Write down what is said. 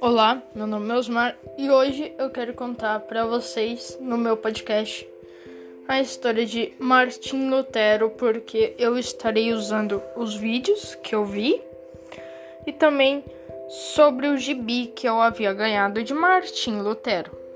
Olá, meu nome é Osmar e hoje eu quero contar para vocês no meu podcast a história de Martin Lutero, porque eu estarei usando os vídeos que eu vi e também sobre o gibi que eu havia ganhado de Martin Lutero.